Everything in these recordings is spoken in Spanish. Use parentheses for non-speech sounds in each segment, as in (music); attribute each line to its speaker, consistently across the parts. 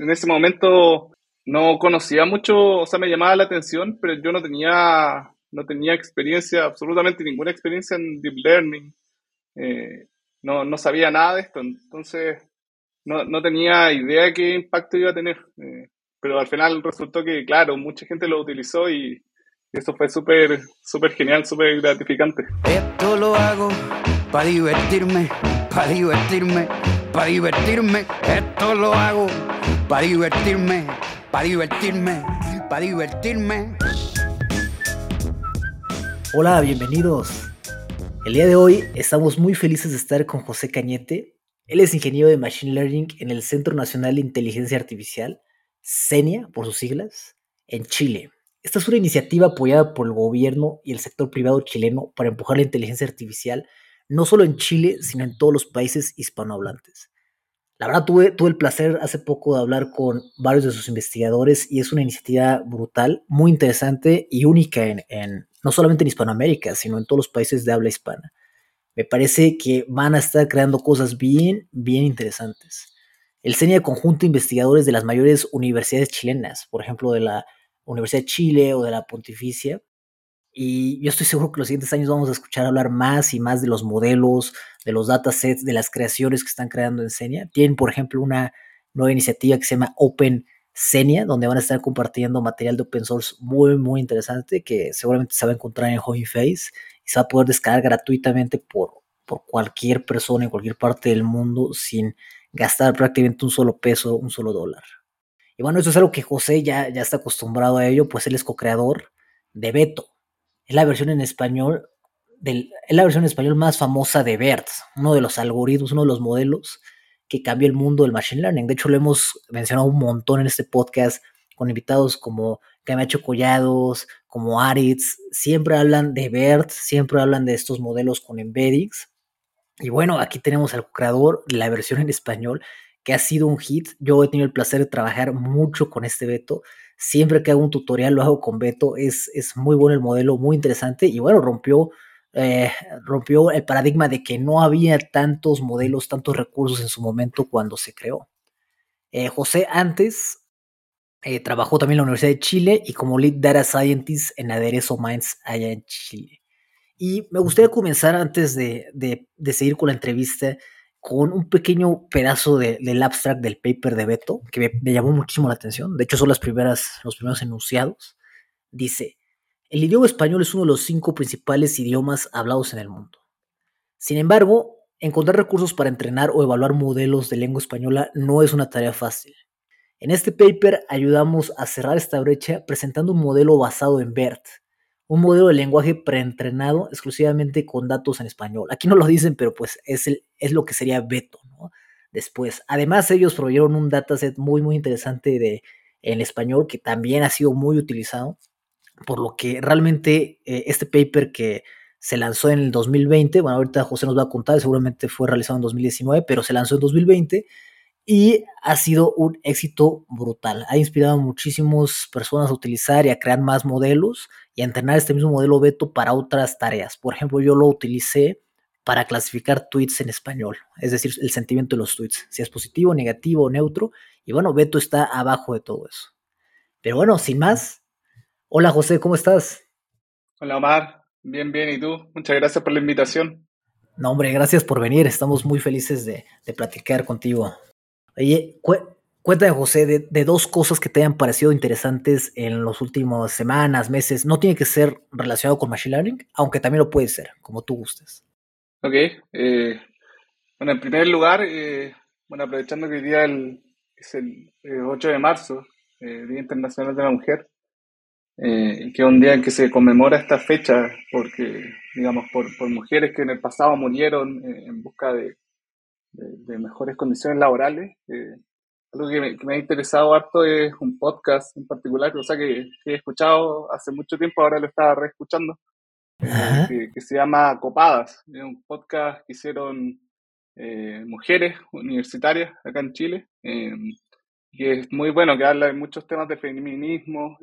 Speaker 1: en ese momento no conocía mucho, o sea, me llamaba la atención, pero yo no tenía, no tenía experiencia, absolutamente ninguna experiencia en Deep Learning. Eh, no, no sabía nada de esto, entonces no, no tenía idea de qué impacto iba a tener. Eh, pero al final resultó que, claro, mucha gente lo utilizó y, eso fue súper, súper genial, súper gratificante.
Speaker 2: Esto lo hago para divertirme, para divertirme, para divertirme. Esto lo hago para divertirme, para divertirme, para divertirme.
Speaker 3: Hola, bienvenidos. El día de hoy estamos muy felices de estar con José Cañete. Él es ingeniero de Machine Learning en el Centro Nacional de Inteligencia Artificial, CENIA por sus siglas, en Chile. Esta es una iniciativa apoyada por el gobierno y el sector privado chileno para empujar la inteligencia artificial, no solo en Chile, sino en todos los países hispanohablantes. La verdad, tuve, tuve el placer hace poco de hablar con varios de sus investigadores y es una iniciativa brutal, muy interesante y única en, no solamente en Hispanoamérica, sino en todos los países de habla hispana. Me parece que van a estar creando cosas bien, bien interesantes. El CENIA conjunto de investigadores de las mayores universidades chilenas, por ejemplo, de la Universidad de Chile o de la Pontificia. Y yo estoy seguro que los siguientes años vamos a escuchar hablar más y más de los modelos, de los datasets, de las creaciones que están creando en Senia. Tienen, por ejemplo, una nueva iniciativa que se llama Open Senia, donde van a estar compartiendo material de open source muy, muy interesante que seguramente se va a encontrar en Hugging Face y se va a poder descargar gratuitamente por, por cualquier persona en cualquier parte del mundo sin gastar prácticamente un solo peso, un solo dólar. Y bueno, eso es algo que José ya, ya está acostumbrado a ello, pues él es co-creador de Beto. Es la versión en español es la versión en español más famosa de BERT, uno de los algoritmos, uno de los modelos que cambió el mundo del machine learning. De hecho, lo hemos mencionado un montón en este podcast con invitados como Camacho Collados, como Aritz, siempre hablan de BERT, siempre hablan de estos modelos con embeddings. Y bueno, aquí tenemos al creador de la versión en español que ha sido un hit. Yo he tenido el placer de trabajar mucho con este Beto. Siempre que hago un tutorial lo hago con Beto. Es, es muy bueno el modelo, muy interesante. Y bueno, rompió, eh, rompió el paradigma de que no había tantos modelos, tantos recursos en su momento cuando se creó. Eh, José antes eh, trabajó también en la Universidad de Chile y como Lead Data Scientist en Aderezo Minds allá en Chile. Y me gustaría comenzar antes de, de, de seguir con la entrevista con un pequeño pedazo del abstract del paper de Beto, que me, llamó muchísimo la atención. De hecho, son las primeras, los primeros enunciados. Dice, el idioma español es uno de los cinco principales idiomas hablados en el mundo. Sin embargo, encontrar recursos para entrenar o evaluar modelos de lengua española no es una tarea fácil. En este paper ayudamos a cerrar esta brecha presentando un modelo basado en BERT, un modelo de lenguaje preentrenado exclusivamente con datos en español. Aquí no lo dicen, pero pues es, el, es lo que sería Beto. Después, además ellos proveyeron un dataset muy, muy interesante de, en español que también ha sido muy utilizado, por lo que realmente eh, este paper que se lanzó en el 2020, bueno, ahorita José nos va a contar, seguramente fue realizado en 2019, pero se lanzó en 2020 y ha sido un éxito brutal. Ha inspirado a muchísimas personas a utilizar y a crear más modelos y a entrenar este mismo modelo Beto para otras tareas. Por ejemplo, yo lo utilicé para clasificar tweets en español, es decir, el sentimiento de los tweets, si es positivo, negativo o neutro. Y bueno, Beto está abajo de todo eso. Pero bueno, sin más, hola José, ¿cómo estás?
Speaker 1: Hola Omar, bien, bien, ¿y tú? Muchas gracias por la invitación.
Speaker 3: No, hombre, gracias por venir, estamos muy felices de, de platicar contigo. Oye, cuéntame, José, de, dos cosas que te hayan parecido interesantes en las últimas semanas, meses. No tiene que ser relacionado con Machine Learning, aunque también lo puede ser, como tú gustes.
Speaker 1: Ok. Eh, bueno, en primer lugar, eh, bueno, aprovechando que hoy día es el 8 de marzo, eh, Día Internacional de la Mujer, que es un día en que se conmemora esta fecha porque, digamos, por, por mujeres que en el pasado murieron en busca de, de, mejores condiciones laborales. Eh, algo que me, ha interesado harto es un podcast en particular, o sea, que, he escuchado hace mucho tiempo, ahora lo estaba reescuchando, que, que, se llama Copadas. Es un podcast que hicieron eh, mujeres universitarias acá en Chile, eh, que es muy bueno, que habla de muchos temas de feminismo.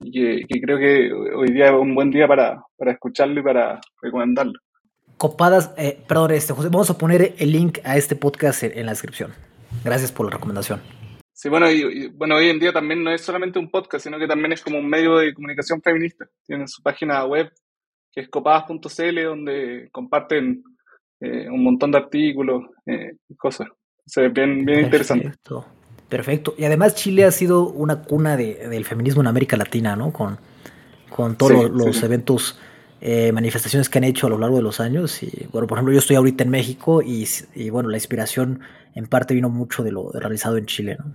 Speaker 1: y que, creo que hoy día es un buen día para, para escucharlo y para recomendarlo
Speaker 3: copadas, eh, perdón, este, José, vamos a poner el link a este podcast en, la descripción. Gracias por la recomendación.
Speaker 1: Sí, bueno, y, bueno, hoy en día también no es solamente un podcast, sino que también es como un medio de comunicación feminista. Tienen su página web, que es copadas.cl, donde comparten eh, un montón de artículos eh, y cosas. O bien, bien interesante.
Speaker 3: Perfecto. Y además Chile ha sido una cuna de, del feminismo en América Latina, ¿no? Con, con todos los, eventos, eh, manifestaciones que han hecho a lo largo de los años. Y bueno, por ejemplo, yo estoy ahorita en México y, y bueno, la inspiración en parte vino mucho de lo realizado en Chile, ¿no?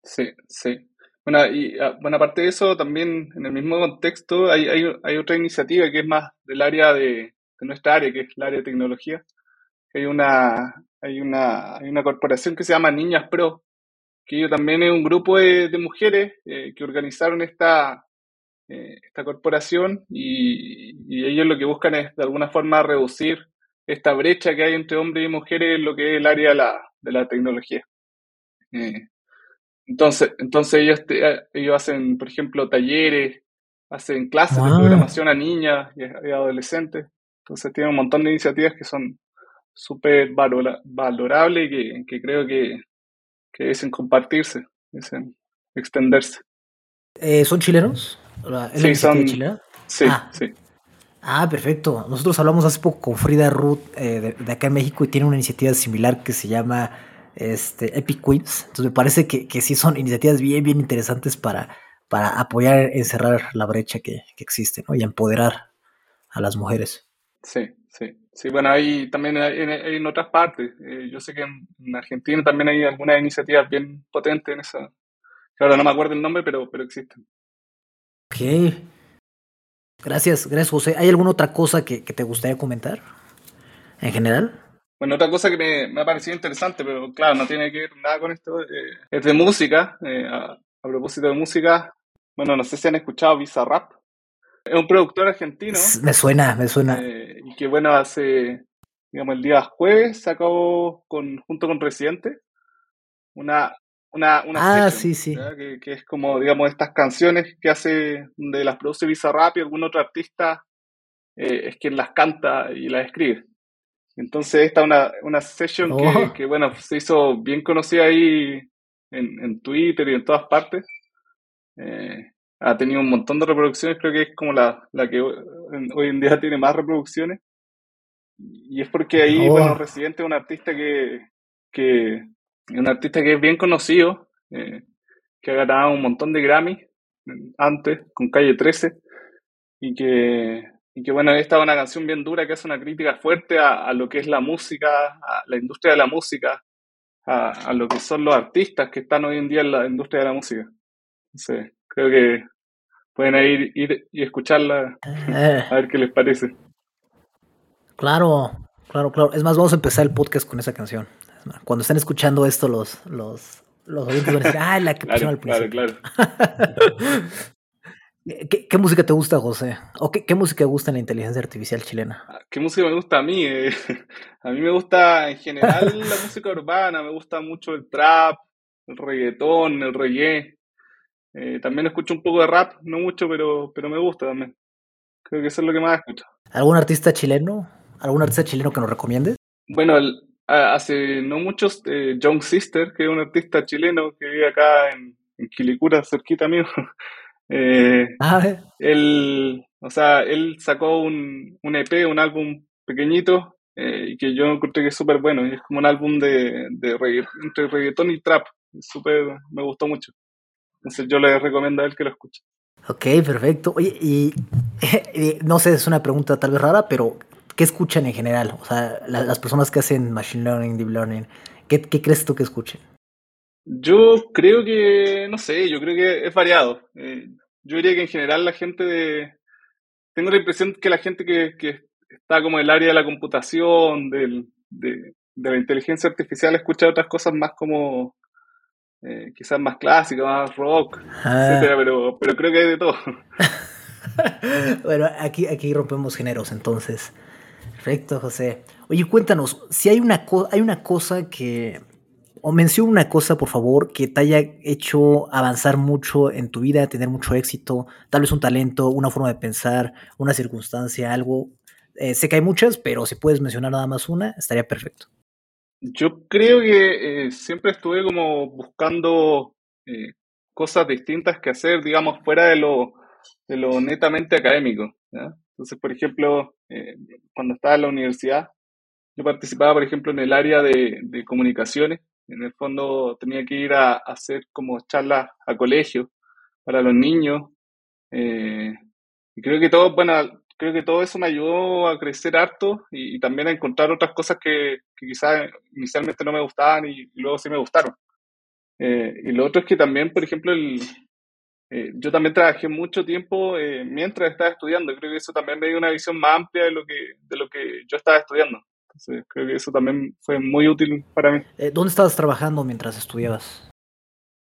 Speaker 1: Sí, sí. Bueno, y ah, bueno, aparte de eso, también en el mismo contexto hay, hay, hay otra iniciativa que es más del área de, de, nuestra área, que es el área de tecnología. Hay una, hay una, hay una corporación que se llama Niñas Pro, que ellos también es un grupo de, de mujeres eh, que organizaron esta, eh, esta corporación y, y, ellos lo que buscan es de alguna forma reducir esta brecha que hay entre hombres y mujeres en lo que es el área de la, de la tecnología. Eh, entonces, entonces ellos, eh, ellos hacen, por ejemplo, talleres, hacen clases de programación a niñas y, adolescentes. Entonces tienen un montón de iniciativas que son súper valorables y que, que creo que, que deben compartirse, deben extenderse.
Speaker 3: Eh, ¿Son chilenos?
Speaker 1: Sí, son, Sí,
Speaker 3: ah.
Speaker 1: sí.
Speaker 3: Ah, perfecto. Nosotros hablamos hace poco con Frida Ruth eh, de, acá en México y tiene una iniciativa similar que se llama este, Epic Queens. Entonces me parece que, que sí son iniciativas bien, bien interesantes para, para apoyar, encerrar la brecha que, que existe ¿no? y empoderar a las mujeres.
Speaker 1: Sí, sí. Sí, bueno, hay también en, otras partes. Eh, yo sé que en, Argentina también hay algunas iniciativas bien potentes en esa. Ahora no me acuerdo el nombre, pero, pero existen.
Speaker 3: Ok. Gracias, gracias José. ¿Hay alguna otra cosa que, que te gustaría comentar en general?
Speaker 1: Bueno, otra cosa que me, me, ha parecido interesante, pero claro, no tiene que ver nada con esto, eh, es de música. Eh, a, propósito de música, bueno, no sé si han escuchado Bizarrap. Es un productor argentino.
Speaker 3: Me suena, me suena.
Speaker 1: Eh, y que bueno, hace, digamos, el día jueves sacó con, junto con Residente una, una, una
Speaker 3: ah, sí, sí.
Speaker 1: Que, que, es como, digamos, estas canciones que hace, de las produce Bizarrap y algún otro artista es quien las canta y las escribe. Entonces esta es una, una session oh. que, bueno, se hizo bien conocida ahí en, en Twitter y en todas partes. Eh, ha tenido un montón de reproducciones, creo que es como la, la que hoy en día tiene más reproducciones. Y es porque ahí, oh. bueno, Residente es un artista que, que, un artista que es bien conocido, eh, que ha ganado un montón de Grammy antes, con Calle 13, y que y que bueno, esta es una canción bien dura que hace una crítica fuerte a, lo que es la música, a la industria de la música, a, lo que son los artistas que están hoy en día en la industria de la música. Entonces, creo que pueden ir, ir y escucharla eh. a ver qué les parece.
Speaker 3: Claro, claro, claro. Es más, vamos a empezar el podcast con esa canción. Cuando estén escuchando esto, los, los, los oyentes van a decir, ah, la que pusieron al principio. Claro, (laughs) claro. ¿Qué, música te gusta, José? ¿O qué, música te gusta en la inteligencia artificial chilena?
Speaker 1: Ah, ¿Qué música me gusta a mí? Eh, (laughs) a mí me gusta en general (laughs) la música urbana, me gusta mucho el trap, el reggaetón, el reggae. Eh, también escucho un poco de rap, no mucho, pero, pero me gusta también. Creo que eso es lo que más escucho.
Speaker 3: ¿Algún artista chileno? ¿Algún artista chileno que nos recomiende?
Speaker 1: Bueno, hace no muchos, eh, Young Sister, que es un artista chileno que vive acá en, en Quilicura, cerquita mío. (laughs) Eh,
Speaker 3: ah,
Speaker 1: él, o sea, él sacó un, un EP, un álbum pequeñito, eh, y que yo encontré que es súper bueno. Es como un álbum de, de entre reggaetón y trap. Súper, me gustó mucho. Entonces yo le recomiendo a él que lo escuche.
Speaker 3: Ok, perfecto. Oye, y, (laughs) no sé, es una pregunta tal vez rara, pero ¿qué escuchan en general? O sea, las personas que hacen Machine Learning, Deep Learning, ¿qué, qué crees tú que escuchen?
Speaker 1: Yo creo que, no sé, yo creo que es variado. Eh, yo diría que en general la gente de... Tengo la impresión que la gente que, que está como en el área de la computación, del, de, de, la inteligencia artificial, escucha otras cosas más como... Eh, quizás más clásicas, más rock, ah. etcétera, pero, pero creo que hay de todo. (laughs)
Speaker 3: bueno, aquí, aquí rompemos géneros entonces. Perfecto, José. Oye, cuéntanos, si hay una, hay una cosa que o menciona una cosa, por favor, que te haya hecho avanzar mucho en tu vida, tener mucho éxito, tal vez un talento, una forma de pensar, una circunstancia, algo. Eh, sé que hay muchas, pero si puedes mencionar nada más una, estaría perfecto.
Speaker 1: Yo creo que eh, siempre estuve como buscando eh, cosas distintas que hacer, digamos, fuera de lo, de lo netamente académico. Entonces, por ejemplo, eh, cuando estaba en la universidad, yo participaba, por ejemplo, en el área de, de comunicaciones. En el fondo tenía que ir a, hacer como charlas a colegios para los niños. Eh, y creo que todo, bueno, creo que todo eso me ayudó a crecer harto y, también a encontrar otras cosas que, que quizás inicialmente no me gustaban y, luego sí me gustaron. Eh, y lo otro es que también, por ejemplo, el, eh, yo también trabajé mucho tiempo eh, mientras estaba estudiando. Creo que eso también me dio una visión más amplia de lo que, de lo que yo estaba estudiando. Entonces, creo que eso también fue muy útil para mí.
Speaker 3: ¿Dónde estabas trabajando mientras estudiabas?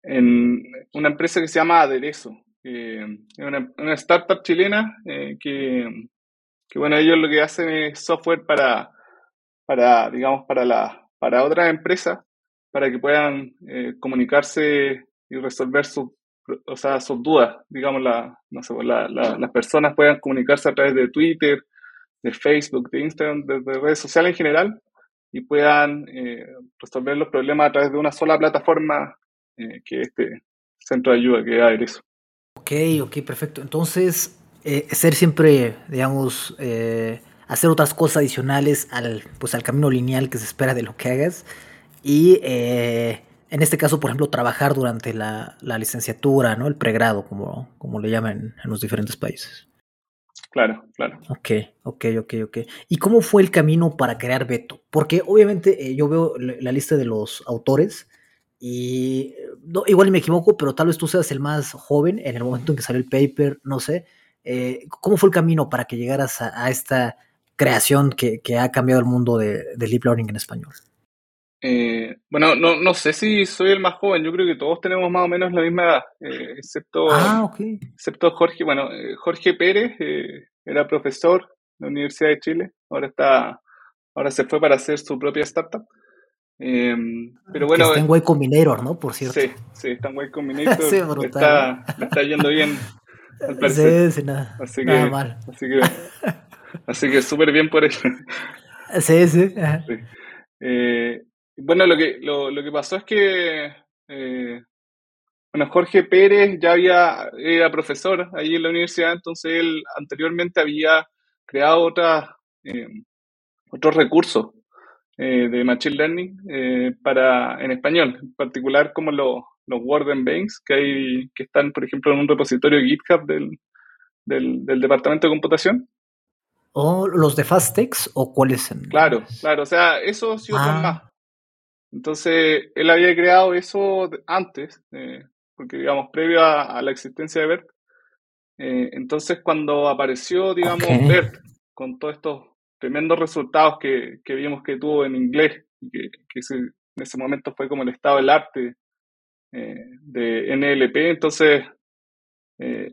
Speaker 1: En una empresa que se llama Aderezo. es una, una, startup chilena que, que, bueno, ellos lo que hacen es software para, para digamos, para, la, para otras empresas para que puedan eh, comunicarse y resolver sus o sea, sus dudas, digamos, la, no sé, la, las personas puedan comunicarse a través de Twitter, de Facebook, de Instagram, de, redes sociales en general y puedan eh, resolver los problemas a través de una sola plataforma eh, que este centro de ayuda que es eso.
Speaker 3: Ok, ok, perfecto. Entonces, ser siempre, digamos, hacer otras cosas adicionales al, pues, al camino lineal que se espera de lo que hagas y eh, en este caso, por ejemplo, trabajar durante la, licenciatura, ¿no? El pregrado, como, como le llaman en los diferentes países.
Speaker 1: Claro, claro.
Speaker 3: Ok, ok, ok, ok. ¿Y cómo fue el camino para crear Beto? Porque obviamente eh, yo veo la lista de los autores y no, igual me equivoco, pero tal vez tú seas el más joven en el momento en que salió el paper, no sé. Eh, ¿Cómo fue el camino para que llegaras a, esta creación que, ha cambiado el mundo de, de Deep Learning en español?
Speaker 1: Eh, bueno, no, no sé si soy el más joven, yo creo que todos tenemos más o menos la misma edad, eh, excepto,
Speaker 3: ah,
Speaker 1: excepto Jorge. Bueno, eh, Jorge Pérez era profesor de la Universidad de Chile, ahora está, ahora se fue para hacer su propia startup. Em, pero bueno,
Speaker 3: está en Way Combinator, ¿no? Por cierto.
Speaker 1: Sí, sí, está en Way Combinator. (laughs) sí, está, está yendo bien. (laughs)
Speaker 3: sí, sí, nada,
Speaker 1: así que, mal. Así que, así que súper bien por eso. (laughs)
Speaker 3: sí, sí.
Speaker 1: Eh, bueno, lo que, lo, lo que pasó es que, eh, bueno, Jorge Pérez ya había, era profesor ahí en la universidad, entonces él anteriormente había creado otras, eh, otros recursos eh, de Machine Learning para, en español, en particular como los, los Warden Banks, que, hay, que están, por ejemplo, en un repositorio GitHub del, del, del Departamento de Computación.
Speaker 3: ¿O los de Fastex o cuáles?
Speaker 1: Claro, claro, o sea, eso sí ah. más. Entonces, él había creado eso antes, eh, porque digamos, previo a, la existencia de BERT. Eh, entonces, cuando apareció, digamos, BERT, con todos estos tremendos resultados que, que vimos que tuvo en inglés, y que, que en ese momento fue como el estado del arte eh, de NLP, entonces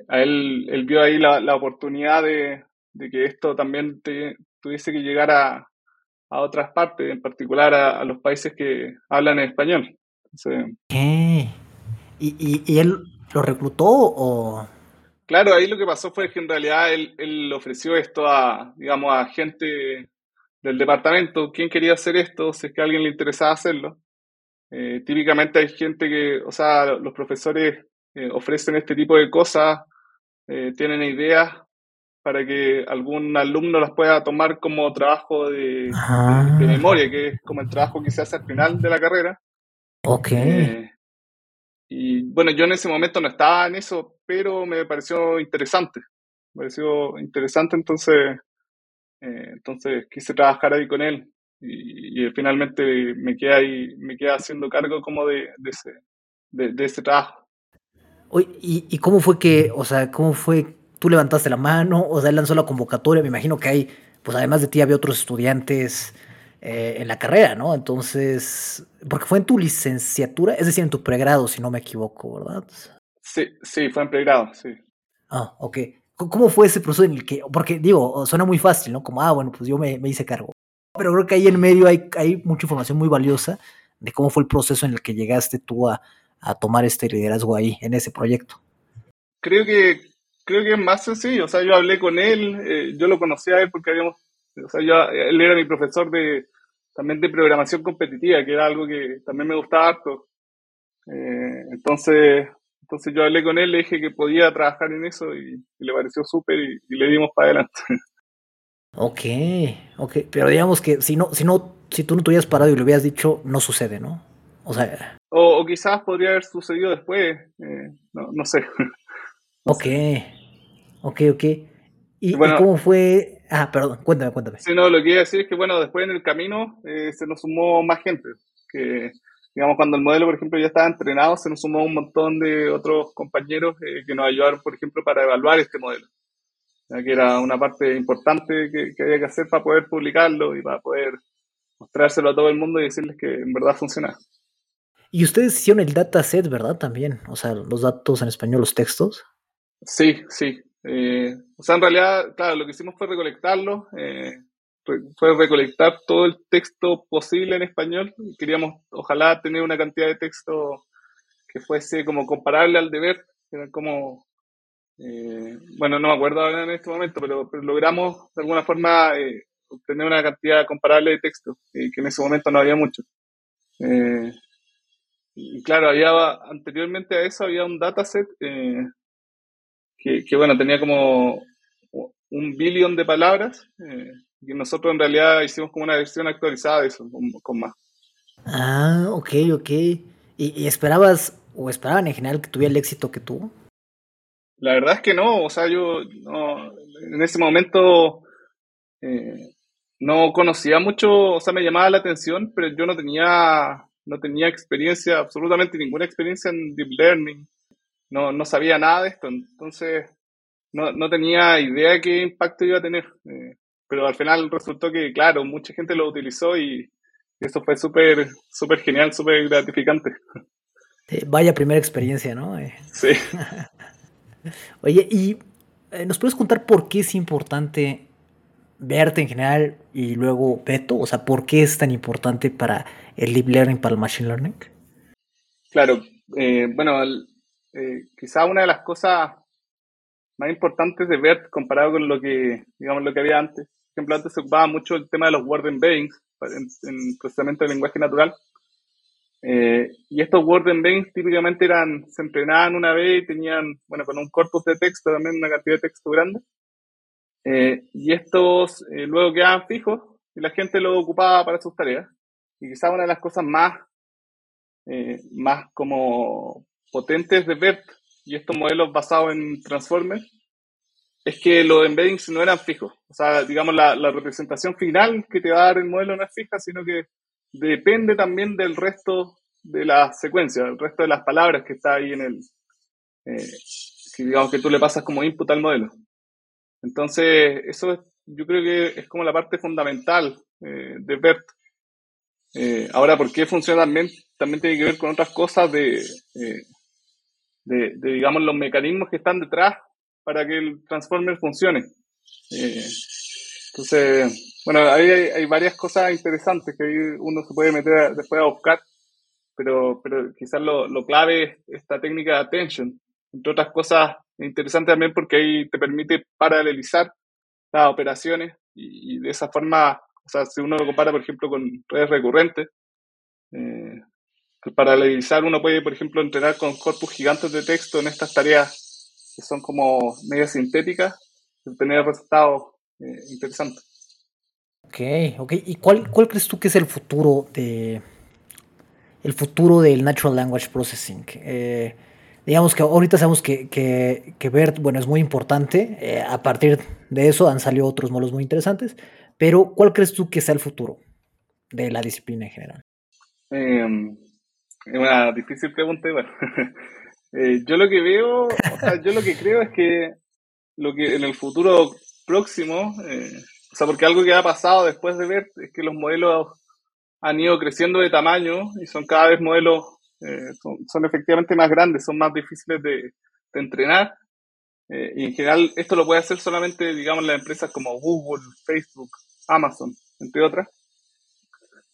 Speaker 1: a él, él vio ahí la, la oportunidad de, de, que esto también tuviese que llegar a, a otras partes, en particular a, los países que hablan en español.
Speaker 3: ¿Qué? ¿Y, ¿Y, él lo reclutó o...?
Speaker 1: Claro, ahí lo que pasó fue que en realidad él, él ofreció esto a, digamos, a gente del departamento, quién quería hacer esto, si es que a alguien le interesaba hacerlo. Eh, típicamente hay gente que, o sea, los profesores eh, ofrecen este tipo de cosas, eh, tienen ideas, para que algún alumno las pueda tomar como trabajo de, memoria, que es como el trabajo que se hace al final de la carrera.
Speaker 3: Ok. Eh,
Speaker 1: y bueno, yo en ese momento no estaba en eso, pero me pareció interesante. Me pareció interesante, entonces, eh, entonces quise trabajar ahí con él. Y, finalmente me quedé ahí, me quedé haciendo cargo como de, ese, de, ese trabajo.
Speaker 3: ¿y, ¿y cómo fue que, o sea, cómo fue tú levantaste la mano, o sea, él lanzó la convocatoria, me imagino que hay, pues además de ti había otros estudiantes eh, en la carrera, ¿no? Entonces, porque fue en tu licenciatura, es decir, en tu pregrado, si no me equivoco, ¿verdad?
Speaker 1: Sí, sí, fue en pregrado, sí.
Speaker 3: Ah, ok. ¿Cómo fue ese proceso en el que, porque digo, suena muy fácil, ¿no? Como, ah, bueno, pues yo me, hice cargo. Pero creo que ahí en medio hay, hay mucha información muy valiosa de cómo fue el proceso en el que llegaste tú a, a tomar este liderazgo ahí, en ese proyecto.
Speaker 1: Creo que creo que es más sencillo. O sea, yo hablé con él, eh, yo lo conocía a él porque habíamos, o sea, yo, él era mi profesor de también de programación competitiva, que era algo que también me gustaba harto. Eh, entonces, entonces yo hablé con él, le dije que podía trabajar en eso y, le pareció súper y, le dimos para adelante. (laughs)
Speaker 3: Ok, ok, pero digamos que si no, si no, si tú no te hubieras parado y lo hubieras dicho, no sucede, ¿no? O sea.
Speaker 1: O, quizás podría haber sucedido después, eh, no, no, sé. (laughs)
Speaker 3: ok, ok, ok. ¿Y, cómo fue? Ah, perdón, cuéntame, cuéntame.
Speaker 1: Sí, no, lo que iba a decir es que, bueno, después en el camino eh, se nos sumó más gente. Que, digamos, cuando el modelo, por ejemplo, ya estaba entrenado, se nos sumó un montón de otros compañeros eh, que nos ayudaron, por ejemplo, para evaluar este modelo. Ya que era una parte importante que, que, había que hacer para poder publicarlo y para poder mostrárselo a todo el mundo y decirles que en verdad funciona.
Speaker 3: Y ustedes hicieron el dataset, ¿verdad? También, o sea, los datos en español, los textos.
Speaker 1: Sí, sí. Eh, o sea, en realidad, claro, lo que hicimos fue recolectarlo, eh, fue recolectar todo el texto posible en español. Queríamos, ojalá, tener una cantidad de texto que fuese como comparable al deber, era como, eh, bueno, no me acuerdo ahora en este momento, pero, logramos de alguna forma obtener una cantidad comparable de texto, que en ese momento no había mucho. y claro, había anteriormente a eso había un dataset que, bueno, tenía como un billón de palabras, eh, y nosotros en realidad hicimos como una versión actualizada de eso, con, más.
Speaker 3: Ah, ok, ok. ¿Y, esperabas, o esperaban en general que tuviera el éxito que tuvo?
Speaker 1: La verdad es que no, o sea, yo no, en ese momento eh, no conocía mucho, o sea, me llamaba la atención, pero yo no tenía, no tenía experiencia, absolutamente ninguna experiencia en Deep Learning no, no sabía nada de esto, entonces no, no tenía idea de qué impacto iba a tener. Eh, pero al final resultó que, claro, mucha gente lo utilizó y, eso fue súper súper genial, súper gratificante.
Speaker 3: vaya primera experiencia, ¿no?
Speaker 1: Eh, sí. (laughs)
Speaker 3: Oye, ¿y eh, nos puedes contar por qué es importante verte en general y luego Beto? O sea, ¿por qué es tan importante para el Deep Learning, para el Machine Learning?
Speaker 1: Claro, bueno, el, eh, quizá una de las cosas más importantes de BERT comparado con lo que, digamos, lo que había antes. Por ejemplo, antes se ocupaba mucho el tema de los word embeddings en, procesamiento de lenguaje natural. Eh, y estos word embeddings típicamente eran, se entrenaban una vez y tenían, bueno, con un corpus de texto también una cantidad de texto grande. Eh, y estos luego quedaban fijos y la gente los ocupaba para sus tareas. Y quizá una de las cosas más, más como potentes de BERT y estos modelos basados en Transformers es que los embeddings no eran fijos. O sea, digamos, la, representación final que te va a dar el modelo no es fija, sino que depende también del resto de la secuencia, del resto de las palabras que está ahí en el, eh, que digamos que tú le pasas como input al modelo. Entonces, eso yo creo que es como la parte fundamental eh, de BERT. Eh, ahora, ¿por qué funciona también? También tiene que ver con otras cosas de, de, digamos, los mecanismos que están detrás para que el transformer funcione. Eh, entonces, bueno, ahí hay, varias cosas interesantes que uno se puede meter después a buscar, pero, pero quizás lo, lo clave es esta técnica de attention. Entre otras cosas, interesante también porque ahí te permite paralelizar las operaciones y, de esa forma, o sea, si uno lo compara, por ejemplo, con redes recurrentes, eh, paralelizar uno puede, por ejemplo, entrenar con corpus gigantes de texto en estas tareas que son como medias sintéticas y tener resultados eh, interesantes.
Speaker 3: Ok, ok. ¿Y cuál, cuál crees tú que es el futuro de el futuro del Natural Language Processing? Eh, digamos que ahorita sabemos que, que, BERT, bueno, es muy importante. Eh, a partir de eso han salido otros modelos muy interesantes. Pero, ¿cuál crees tú que sea el futuro de la disciplina en general?
Speaker 1: Eh, es una difícil pregunta, bueno. (laughs) Eh, yo lo que veo, o sea, yo lo que creo es que lo que en el futuro próximo, eh, o sea, porque algo que ha pasado después de ver es que los modelos han ido creciendo de tamaño y son cada vez modelos, eh, son, efectivamente más grandes, son más difíciles de, entrenar. y en general esto lo puede hacer solamente, digamos, las empresas como Google, Facebook, Amazon, entre otras.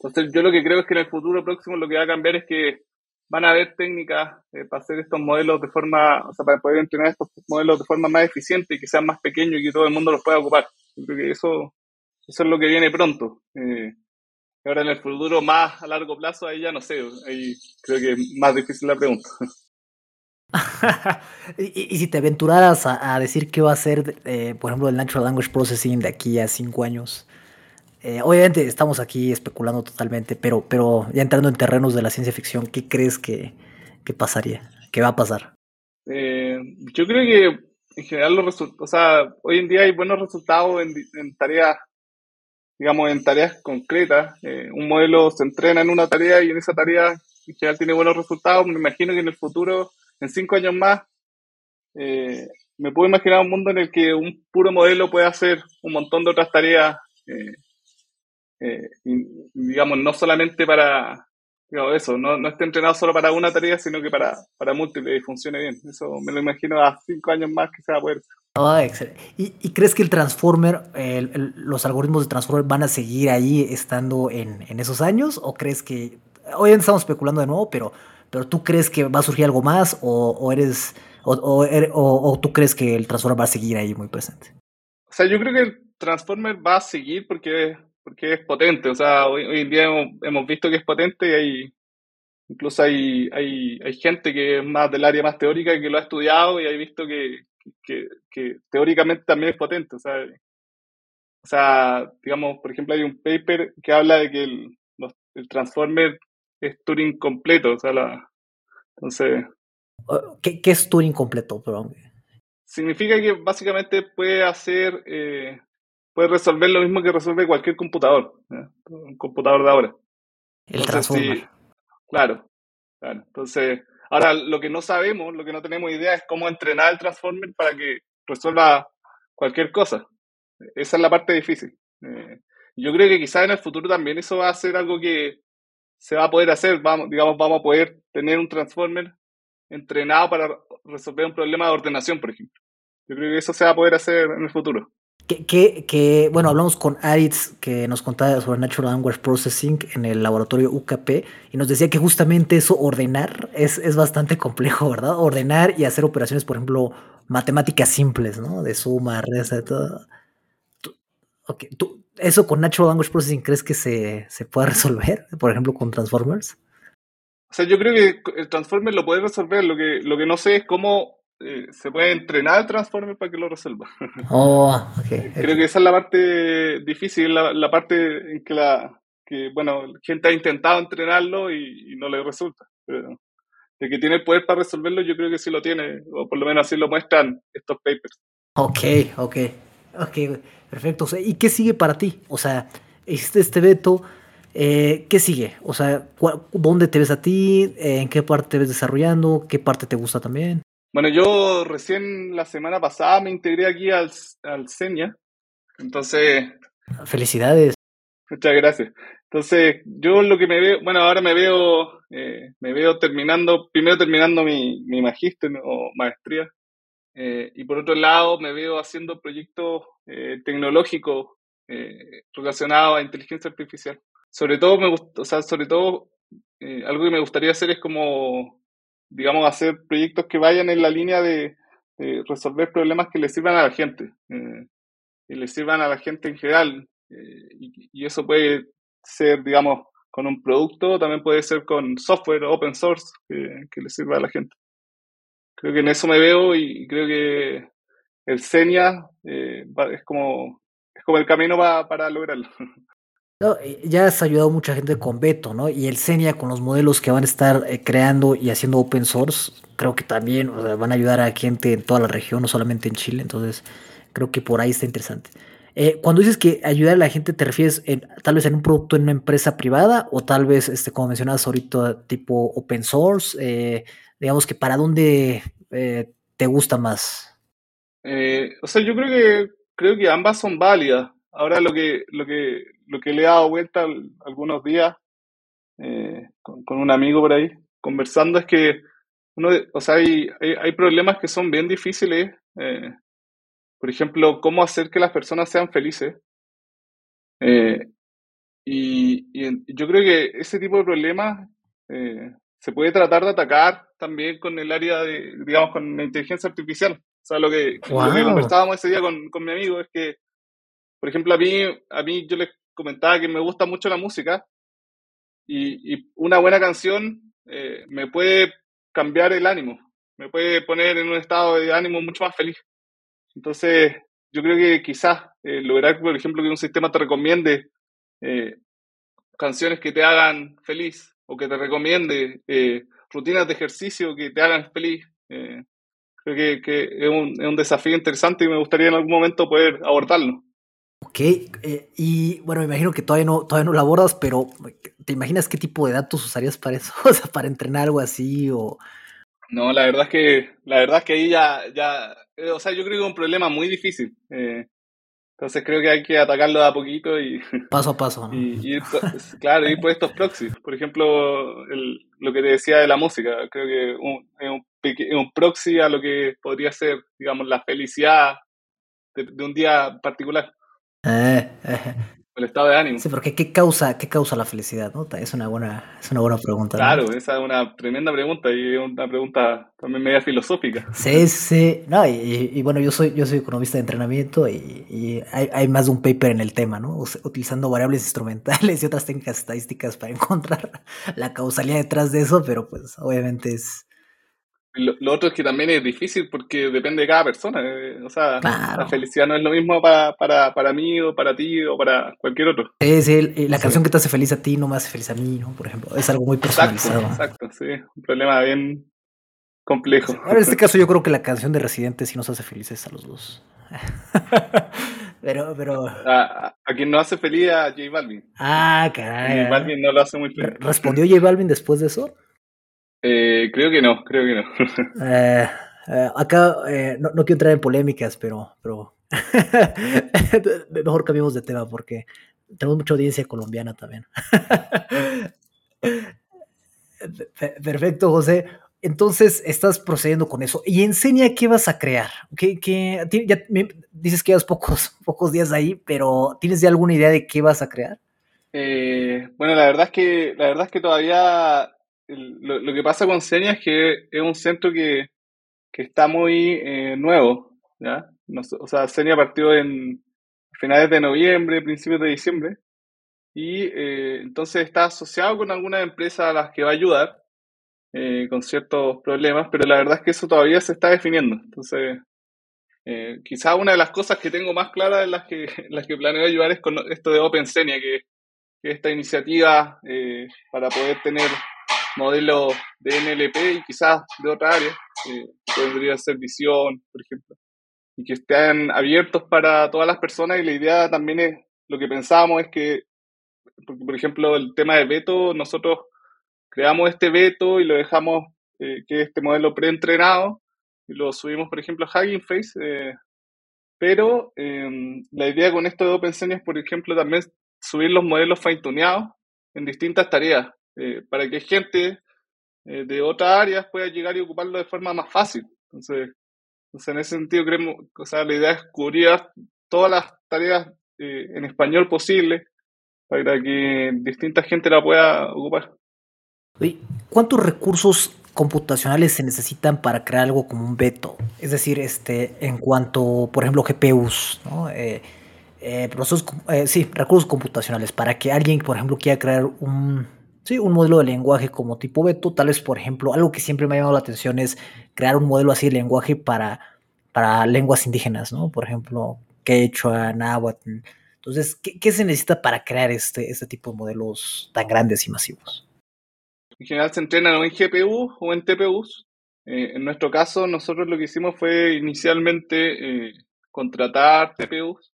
Speaker 1: Entonces yo lo que creo es que en el futuro próximo lo que va a cambiar es que van a haber técnicas eh, para hacer estos modelos de forma, o sea, para poder entrenar estos modelos de forma más eficiente y que sean más pequeños y que todo el mundo los pueda ocupar. Yo creo que eso, eso es lo que viene pronto. Eh, ahora en el futuro más a largo plazo, ahí ya no sé, ahí creo que es más difícil la pregunta. (laughs)
Speaker 3: y, si te aventuraras a, decir qué va a ser, eh, por ejemplo, el Natural Language Processing de aquí a cinco años, eh, obviamente estamos aquí especulando totalmente, pero, pero ya entrando en terrenos de la ciencia ficción, ¿qué crees que, que pasaría? ¿Qué va a pasar?
Speaker 1: Eh, yo creo que en general los resultados, o sea, hoy en día hay buenos resultados en, en tareas digamos, en tareas concretas. Eh, un modelo se entrena en una tarea y en esa tarea en general tiene buenos resultados. Me imagino que en el futuro, en cinco años más, eh, me puedo imaginar un mundo en el que un puro modelo puede hacer un montón de otras tareas, eh, digamos, no solamente para, eso, no, no esté entrenado solo para una tarea, sino que para, para múltiples y funcione bien. Eso me lo imagino a cinco años más que se va a poder.
Speaker 3: Ah, ¿Y, crees que el Transformer, los algoritmos de Transformer van a seguir ahí estando en, en, esos años? ¿O crees que, hoy estamos especulando de nuevo, pero, pero tú crees que va a surgir algo más o, o eres, o, er, o, o, tú crees que el Transformer va a seguir ahí muy presente?
Speaker 1: O sea, yo creo que el Transformer va a seguir porque porque es potente. O sea, hoy, hoy en día hemos, visto que es potente y hay, incluso hay, hay, hay gente que es más del área más teórica que lo ha estudiado y ha visto que, que, que, teóricamente también es potente. O sea, o sea, digamos, por ejemplo, hay un paper que habla de que el, el transformer es Turing completo. O sea, la, entonces...
Speaker 3: ¿Qué, ¿Qué, es Turing completo? Perdón.
Speaker 1: Significa que básicamente puede hacer eh, puede resolver lo mismo que resuelve cualquier computador, un computador de ahora.
Speaker 3: El transformer.
Speaker 1: claro, claro. Entonces, ahora lo que no sabemos, lo que no tenemos idea es cómo entrenar el transformer para que resuelva cualquier cosa. Esa es la parte difícil. Eh, yo creo que quizás en el futuro también eso va a ser algo que se va a poder hacer. Vamos, digamos, vamos a poder tener un transformer entrenado para resolver un problema de ordenación, por ejemplo. Yo creo que eso se va a poder hacer en el futuro.
Speaker 3: Que, que, bueno, hablamos con Aritz, que nos contaba sobre Natural Language Processing en el laboratorio UKP, y nos decía que justamente eso, ordenar, es, es bastante complejo, ¿verdad? Ordenar y hacer operaciones, por ejemplo, matemáticas simples, ¿no? De suma, resta, de todo. Okay. ¿Tú, ¿Eso con Natural Language Processing crees que se, se pueda resolver, por ejemplo, con Transformers?
Speaker 1: O sea, yo creo que el Transformer lo puede resolver, lo que, lo que no sé es cómo eh, se puede entrenar el Transformer para que lo resuelva. (laughs)
Speaker 3: Oh,
Speaker 1: Creo que esa es la parte difícil, la, parte en que la que, bueno, gente ha intentado entrenarlo y, no le resulta. Pero de que tiene el poder para resolverlo, yo creo que sí lo tiene, o por lo menos así lo muestran estos papers.
Speaker 3: Ok, ok, ok, perfecto. ¿Y qué sigue para ti? O sea, hiciste este veto, eh, ¿qué sigue? O sea, ¿dónde te ves a ti? ¿En qué parte te ves desarrollando? ¿Qué parte te gusta también?
Speaker 1: Bueno, yo recién la semana pasada me integré aquí al, al CENIA, entonces...
Speaker 3: Felicidades.
Speaker 1: Muchas gracias. Entonces, yo lo que me veo, bueno, ahora me veo, eh, me veo terminando, primero terminando mi, mi magíster o maestría, eh, y por otro lado me veo haciendo proyectos eh, tecnológicos relacionados a inteligencia artificial. Sobre todo, me o sea, sobre todo, algo que me gustaría hacer es como digamos, hacer proyectos que vayan en la línea de, resolver problemas que le sirvan a la gente, eh, y le sirvan a la gente en general. Eh, y, eso puede ser, digamos, con un producto, también puede ser con software open source que, le sirva a la gente. Creo que en eso me veo y, creo que el Senia eh, es, como, es como el camino para lograrlo. (laughs)
Speaker 3: ya has ayudado mucha gente con Beto, ¿no? Y el Senia con los modelos que van a estar eh, creando y haciendo open source, creo que también van a ayudar a gente en toda la región, no solamente en Chile. Entonces, creo que por ahí está interesante. Eh, cuando dices que ayudar a la gente, ¿te refieres en, tal vez en un producto en una empresa privada o tal vez, este, como mencionabas ahorita, tipo open source? Eh, digamos que para dónde te gusta más.
Speaker 1: o sea, yo creo que creo que ambas son válidas. Ahora lo que, lo que, lo que le he dado vuelta algunos días eh, con, un amigo por ahí, conversando, es que uno, o sea, hay, hay, problemas que son bien difíciles. Eh, por ejemplo, cómo hacer que las personas sean felices. Eh, y, y, yo creo que ese tipo de problemas se puede tratar de atacar también con el área de, digamos, con la inteligencia artificial. O sea, lo que, lo que conversábamos ese día con, con mi amigo es que por ejemplo, a mí, a mí yo les comentaba que me gusta mucho la música y, una buena canción eh, me puede cambiar el ánimo, me puede poner en un estado de ánimo mucho más feliz. Entonces, yo creo que quizás eh, lograr, por ejemplo, que un sistema te recomiende eh, canciones que te hagan feliz o que te recomiende rutinas de ejercicio que te hagan feliz, creo que, que es, un, es, un, desafío interesante y me gustaría en algún momento poder abordarlo.
Speaker 3: Ok, eh, y bueno, me imagino que todavía no, todavía no lo abordas, pero ¿te imaginas qué tipo de datos usarías para eso? (laughs) O sea, para entrenar algo así o...
Speaker 1: No, la verdad es que, la verdad es que ahí ya, ya, eh, o sea, yo creo que es un problema muy difícil. Eh, entonces creo que hay que atacarlo de a poquito y... (laughs)
Speaker 3: Paso a paso. ¿no?
Speaker 1: Y, claro, ir por estos proxies. Por ejemplo, el, lo que te decía de la música, creo que un, es, un, un, proxy a lo que podría ser, digamos, la felicidad de un día particular. Eh, eh. (laughs) El estado de ánimo.
Speaker 3: Sí, porque ¿qué causa, qué causa la felicidad? ¿no? Es, una buena, es una buena pregunta.
Speaker 1: Claro, esa es una tremenda pregunta y una pregunta también media filosófica.
Speaker 3: Sí, sí. No, y, bueno, yo soy, yo soy economista de entrenamiento y, hay, hay, más de un paper en el tema, ¿no? utilizando variables instrumentales (laughs) y otras técnicas estadísticas para encontrar la causalidad detrás de eso, pero pues obviamente es,
Speaker 1: lo, otro es que también es difícil porque depende de cada persona. Eh, o sea, la felicidad no es lo mismo para, para, para mí o para ti o para cualquier otro.
Speaker 3: Es la canción que te hace feliz a ti no me hace feliz a mí, ¿no? Por ejemplo, es algo muy personalizado.
Speaker 1: Exacto, sí. Un problema bien complejo.
Speaker 3: en este (laughs) caso yo creo que la canción de Residente sí nos hace felices a los dos. (laughs) pero, pero...
Speaker 1: A, a, quien no hace feliz a J Balvin.
Speaker 3: Ah, caray.
Speaker 1: J Balvin no lo hace muy feliz.
Speaker 3: ¿Respondió J Balvin después de eso?
Speaker 1: Eh, creo que no, creo que no. (laughs)
Speaker 3: Eh, eh, acá no, no, quiero entrar en polémicas, pero, pero (laughs) mejor cambiemos de tema porque tenemos mucha audiencia colombiana también. (laughs) Perfecto, José. Entonces estás procediendo con eso. Y enseña qué vas a crear. ¿Qué, qué, ya dices que llevas pocos, pocos días ahí, pero ¿tienes ya alguna idea de qué vas a crear?
Speaker 1: bueno, la verdad es que la verdad es que todavía lo, que pasa con Senia es que es un centro que, está muy eh, nuevo, ¿ya? o sea, Senia partió en finales de noviembre, principios de diciembre, y eh, entonces está asociado con algunas empresas a las que va a ayudar eh, con ciertos problemas, pero la verdad es que eso todavía se está definiendo. Entonces, quizás una de las cosas que tengo más claras en las que, (laughs) las que planeo ayudar es con esto de OpenSenia, que, que esta iniciativa para poder tener modelos de NLP y quizás de otra área, que podría ser visión, por ejemplo, y que estén abiertos para todas las personas y la idea también es, lo que pensábamos es que, por ejemplo, el tema de veto, nosotros creamos este veto y lo dejamos, eh, que es este modelo preentrenado, y lo subimos, por ejemplo, a Hugging Face, eh, pero em, la idea con esto de OpenSense es, por ejemplo, también subir los modelos fine-tuneados en distintas tareas. Eh, para que gente eh, de otras áreas pueda llegar y ocuparlo de forma más fácil. Entonces, en ese sentido, creemos, o sea, la idea es cubrir todas las tareas eh, en español posible para que distinta gente la pueda ocupar.
Speaker 3: ¿Cuántos recursos computacionales se necesitan para crear algo como un veto? Es decir, este, en cuanto, por ejemplo, GPUs, ¿no? procesos, sí, recursos computacionales, para que alguien, por ejemplo, quiera crear un, Sí, un modelo de lenguaje como tipo Beto, tal vez, por ejemplo, algo que siempre me ha llamado la atención es crear un modelo así de lenguaje para, para lenguas indígenas, ¿no? Por ejemplo, quechua, náhuatl. Entonces, ¿qué, se necesita para crear este, este tipo de modelos tan grandes y masivos?
Speaker 1: En general se entrenan en GPU o en TPUs. Eh, en nuestro caso, nosotros lo que hicimos fue inicialmente eh, contratar TPUs.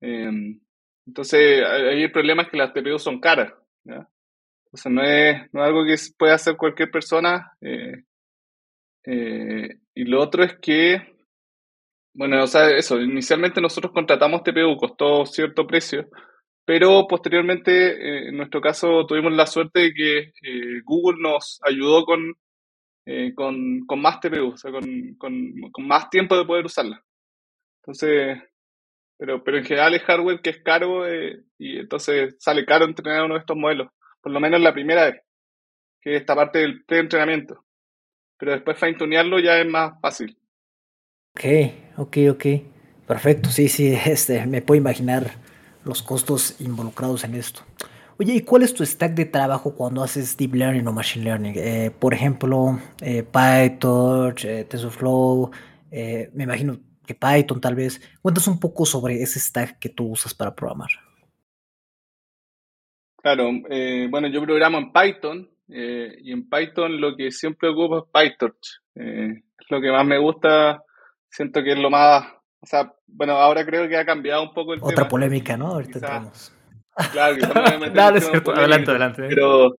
Speaker 1: Em, entonces, ahí el problema es que las TPUs son caras. ¿ya? Sea, no es, no es algo que pueda hacer cualquier persona. Eh, eh, y lo otro es que, bueno, o sea, eso, inicialmente nosotros contratamos TPU, costó cierto precio, pero posteriormente, eh, en nuestro caso, tuvimos la suerte de que Google nos ayudó con, con, con, más TPU, o sea, con, con, con, más tiempo de poder usarla. Entonces, pero, pero en general es hardware que es caro y entonces sale caro entrenar uno de estos modelos por lo menos la primera vez, que es esta parte del pre-entrenamiento. Pero después fine-tunearlo ya es más fácil.
Speaker 3: Ok, ok, ok. Perfecto, sí, sí, (laughs) este, me puedo imaginar los costos involucrados en esto. Oye, ¿y cuál es tu stack de trabajo cuando haces deep learning o machine learning? Eh, por ejemplo, eh, PyTorch, eh, TensorFlow, eh, me imagino que Python tal vez. Cuéntanos un poco sobre ese stack que tú usas para programar.
Speaker 1: Claro, eh, bueno, yo programo en Python eh, y en Python lo que siempre ocupo es PyTorch. Eh, es lo que más me gusta, siento que es lo más, o sea, bueno, ahora creo que ha cambiado un poco el
Speaker 3: Otra
Speaker 1: tema.
Speaker 3: polémica, ¿no? Ahorita
Speaker 1: Quizás,
Speaker 3: entramos.
Speaker 1: claro, quizás me voy a (laughs)
Speaker 3: cierto. Adelante, adelante.
Speaker 1: pero,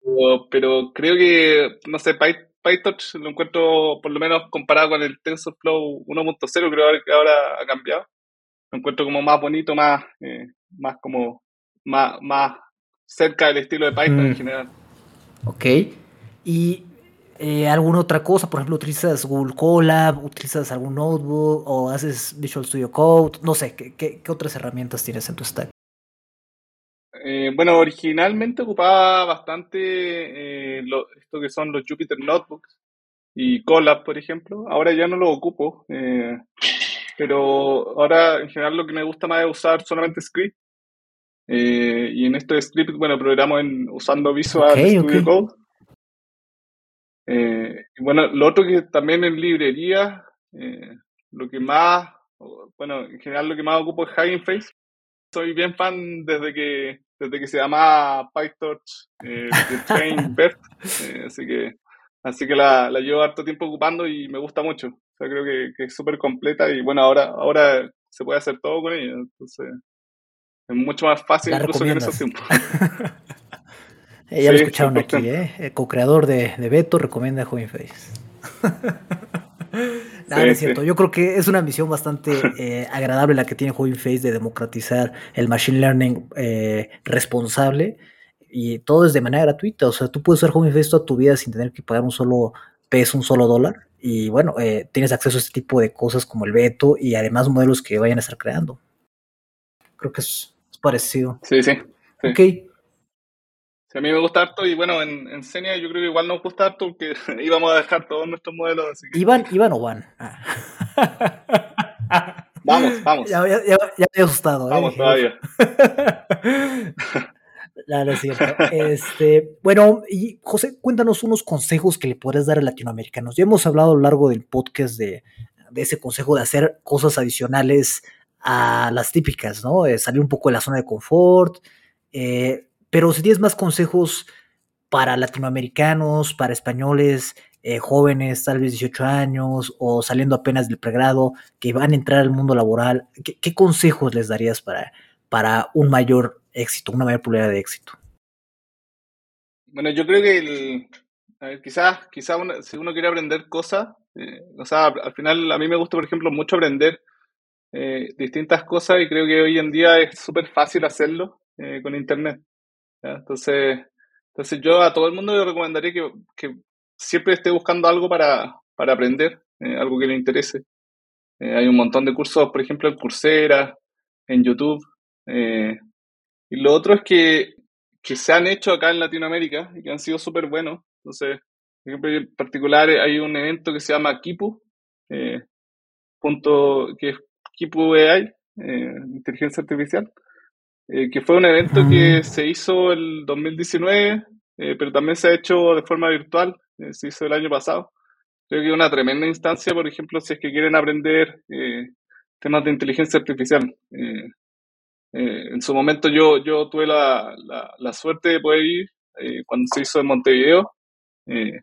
Speaker 1: pero, pero creo que, no sé, Py- PyTorch lo encuentro, por lo menos comparado con el TensorFlow 1.0, creo que ahora ha cambiado. Lo encuentro como más bonito, más, eh, más como, más, más cerca del estilo de Python en
Speaker 3: Mm,
Speaker 1: general.
Speaker 3: ok. ¿Y eh, alguna otra cosa? Por ejemplo, ¿utilizas Google Colab? ¿Utilizas algún notebook? ¿O haces Visual Studio Code? No sé, ¿qué, qué, qué otras herramientas tienes en tu stack?
Speaker 1: Eh, bueno, originalmente ocupaba bastante eh, lo- esto que son los Jupyter Notebooks y Colab, por ejemplo. Ahora ya no lo ocupo, eh, pero ahora en general lo que me gusta más es usar solamente script. Eh, y en esto de script, bueno, programo en, usando Visual. Studio Code. Eh, y bueno, lo otro que también en librería, eh, lo que más, bueno, en general lo que más ocupo es Hugging Face. Soy bien fan desde que, desde que se llamaba PyTorch eh, de (laughs) Train BERT, eh, así que, así que la, la llevo harto tiempo ocupando y me gusta mucho. O sea, creo que, que es súper completa y bueno, ahora, ahora se puede hacer todo con ella, entonces es mucho más fácil
Speaker 3: ¿La
Speaker 1: incluso que en esos tiempos. (laughs)
Speaker 3: Eh, ya lo
Speaker 1: Sí,
Speaker 3: escucharon aquí,
Speaker 1: 100%.
Speaker 3: ¿eh? El co-creador de, de Beto recomienda Hugging Face. (laughs) Nada, no
Speaker 1: Sí,
Speaker 3: es cierto. Yo creo que es una misión bastante (laughs) eh, agradable la que tiene Hugging Face de democratizar el machine learning eh, responsable y todo es de manera gratuita. O sea, tú puedes usar Hugging Face toda tu vida sin tener que pagar un solo peso, un solo dólar. Y bueno, eh, tienes acceso a este tipo de cosas como el Beto y además modelos que vayan a estar creando. Creo que es parecido.
Speaker 1: Sí, sí, sí.
Speaker 3: Ok.
Speaker 1: Sí, a mí me gusta harto y bueno, en, en Senia yo creo que igual nos gusta harto porque (laughs) íbamos a dejar todos nuestros modelos, así que
Speaker 3: ¿Iban, Iban o van? Ah. (laughs)
Speaker 1: vamos, vamos,
Speaker 3: Ya, ya, ya, ya me he asustado, ¿eh?
Speaker 1: vamos
Speaker 3: "Uf".
Speaker 1: todavía. (laughs)
Speaker 3: No, no es cierto. Este, bueno, y José, cuéntanos unos consejos que le podrías dar a latinoamericanos. Ya hemos hablado a lo largo del podcast de, de ese consejo de hacer cosas adicionales a las típicas, ¿no? Eh, salir un poco de la zona de confort. eh, pero si tienes más consejos para latinoamericanos, para españoles, eh, jóvenes, tal vez 18 años, o saliendo apenas del pregrado, que van a entrar al mundo laboral, ¿qué, consejos les darías para, para un mayor éxito, una mayor probabilidad de éxito?
Speaker 1: Bueno, yo creo que el, ver, quizás, quizás si uno quiere aprender cosas, o sea, al final a mí me gusta, por ejemplo, mucho aprender eh, distintas cosas y creo que hoy en día es súper fácil hacerlo eh, con internet. ¿ya? Entonces, entonces yo a todo el mundo le recomendaría que, que siempre esté buscando algo para, para aprender, eh, algo que le interese. Eh, hay un montón de cursos, por ejemplo, en Coursera, en YouTube. eh, y lo otro es que, que se han hecho acá en Latinoamérica y que han sido súper buenos. Entonces, por ejemplo, en particular hay un evento que se llama Kipu, eh, punto, que es Kipu AI, eh, inteligencia artificial, eh, que fue un evento que
Speaker 3: Mm,
Speaker 1: se hizo el 2019, eh, pero también se ha hecho de forma virtual, eh, se hizo el año pasado. Creo que es una tremenda instancia, por ejemplo, si es que quieren aprender eh, temas de inteligencia artificial. En su momento yo, yo tuve la, la, la suerte de poder ir cuando se hizo en Montevideo eh,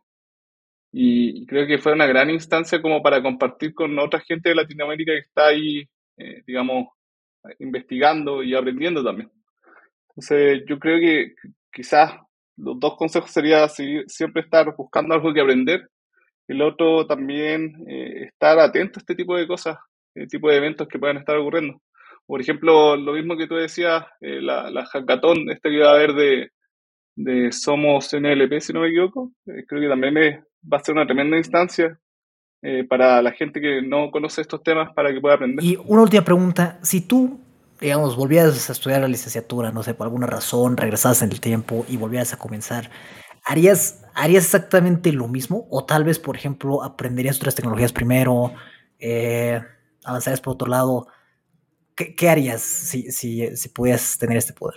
Speaker 1: y creo que fue una gran instancia como para compartir con otra gente de Latinoamérica que está ahí, eh, digamos, investigando y aprendiendo también. Entonces yo creo que quizás los dos consejos sería seguir- siempre estar buscando algo que aprender el otro también eh, estar atento a este tipo de cosas, este tipo de eventos que puedan estar ocurriendo. Por ejemplo, lo mismo que tú decías, eh, la, la hackathon, este que va a haber de, de Somos NLP, si no me equivoco, eh, creo que también es- va a ser una tremenda instancia eh, para la gente que no conoce estos temas para que pueda aprender.
Speaker 3: Y una última pregunta, si tú, digamos, volvieras a estudiar la licenciatura, no sé, por alguna razón, regresas en el tiempo y volvieras a comenzar, ¿harías, ¿harías exactamente lo mismo? O tal vez, por ejemplo, aprenderías otras tecnologías primero, eh, avanzarías por otro lado. ¿Qué, qué harías si, si, si pudieras tener este poder?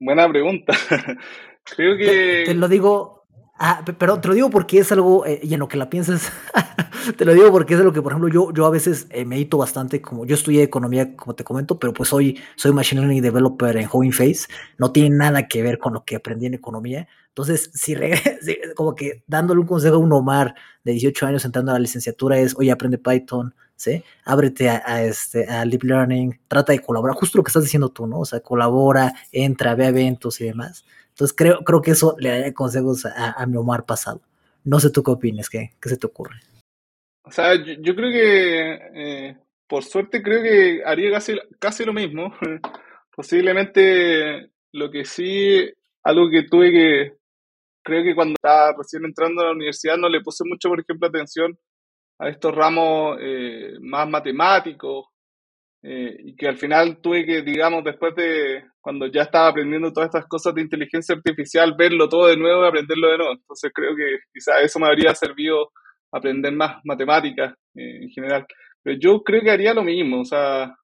Speaker 1: buena pregunta. (laughs) Creo que...
Speaker 3: Te, lo digo, ah, pero te lo digo porque es algo, eh, y en lo que la piensas, (laughs) te lo digo porque es algo que, por ejemplo, yo, yo a veces eh, medito bastante, como yo estudié economía, como te comento, pero pues hoy soy Machine Learning Developer en Hugging Face, no tiene nada que ver con lo que aprendí en economía. Entonces, si, (laughs) si como que dándole un consejo a un Omar de 18 años entrando a la licenciatura es, oye, aprende Python, ¿sí? Ábrete a, este, a Deep Learning, trata de colaborar, justo lo que estás diciendo tú, ¿no? O sea, colabora, entra, ve a eventos y demás. Entonces creo, creo que eso le daría consejos a, mi Omar pasado. No sé tú qué opinas, ¿qué, qué se te ocurre?
Speaker 1: O sea, yo, creo que, eh, por suerte, creo que haría casi, casi lo mismo. (laughs) Posiblemente lo que sí, algo que tuve que, creo que cuando estaba recién entrando a la universidad no le puse mucho, por ejemplo, atención a estos ramos eh, más matemáticos eh, y que al final tuve que, digamos, después de cuando ya estaba aprendiendo todas estas cosas de inteligencia artificial, verlo todo de nuevo y aprenderlo de nuevo. Entonces creo que quizás eso me habría servido aprender más matemáticas eh, en general. Pero yo creo que haría lo mismo, o sea,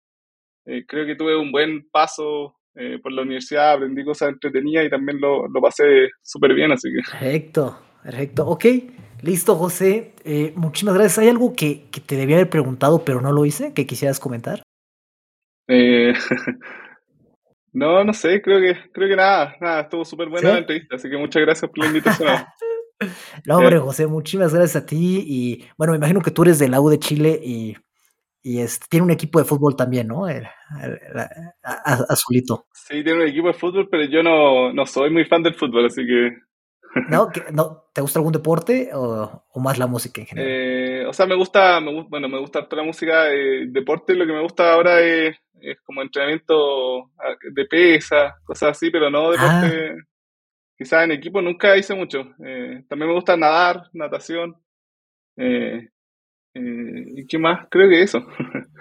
Speaker 1: creo que tuve un buen paso por la universidad, aprendí cosas entretenidas y también lo, lo pasé súper bien, así que...
Speaker 3: Perfecto, perfecto. Ok, Listo, José. Eh, muchísimas gracias. ¿Hay algo que, te debía haber preguntado, pero no lo hice, que quisieras comentar?
Speaker 1: Eh, (laughs) no, no sé, creo que, creo que nada, nada, estuvo súper buena la entrevista, así que muchas gracias por la invitación. (laughs)
Speaker 3: no, hombre, José, muchísimas gracias a ti. Y bueno, me imagino que tú eres del AU de Chile y, y este, tiene un equipo de fútbol también, ¿no? azulito.
Speaker 1: Sí, tiene un equipo de fútbol, pero yo no, no soy muy fan del fútbol, así que
Speaker 3: ¿No? ¿No? ¿Te gusta algún deporte o, más la música en general?
Speaker 1: Eh, o sea, me gusta, me, bueno, me gusta toda la música. Eh, deporte, lo que me gusta ahora es, como entrenamiento ah, de pesa, cosas así, pero no deporte. Ah. Quizás en equipo nunca hice mucho. Eh, también me gusta nadar, natación. ¿Y qué más? Creo que eso. (laughs)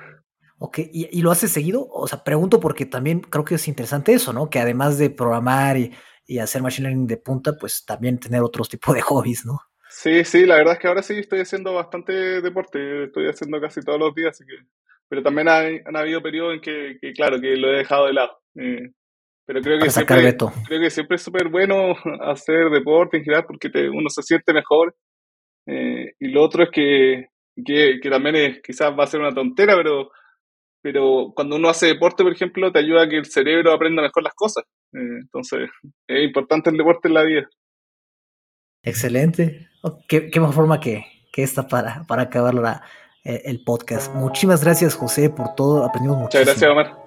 Speaker 3: Ok, ¿Y, ¿Y, lo haces seguido? O sea, pregunto porque también creo que es interesante eso, ¿no? Que además de programar y y hacer machine learning de punta, pues también tener otros tipos de (laughs) hobbies, ¿no?
Speaker 1: Sí, sí, la verdad es que ahora sí estoy haciendo bastante deporte, estoy haciendo casi todos los días, así que, pero también han habido periodos en que, claro, que lo he dejado de lado. Eh, pero creo que, siempre, creo que siempre es súper bueno (laughs) hacer deporte en general porque uno se siente mejor. Eh, y lo otro es que, que, que también es, quizás va a ser una tontera, pero pero cuando uno hace deporte, por ejemplo, te ayuda a que el cerebro aprenda mejor las cosas. Eh, entonces, es importante el deporte en la vida.
Speaker 3: Excelente. Oh, ¿Qué, qué, mejor forma que, que esta para, para acabar la, eh, el podcast? Muchísimas gracias, José, por todo. Aprendimos muchísimo.
Speaker 1: Muchas gracias, Omar.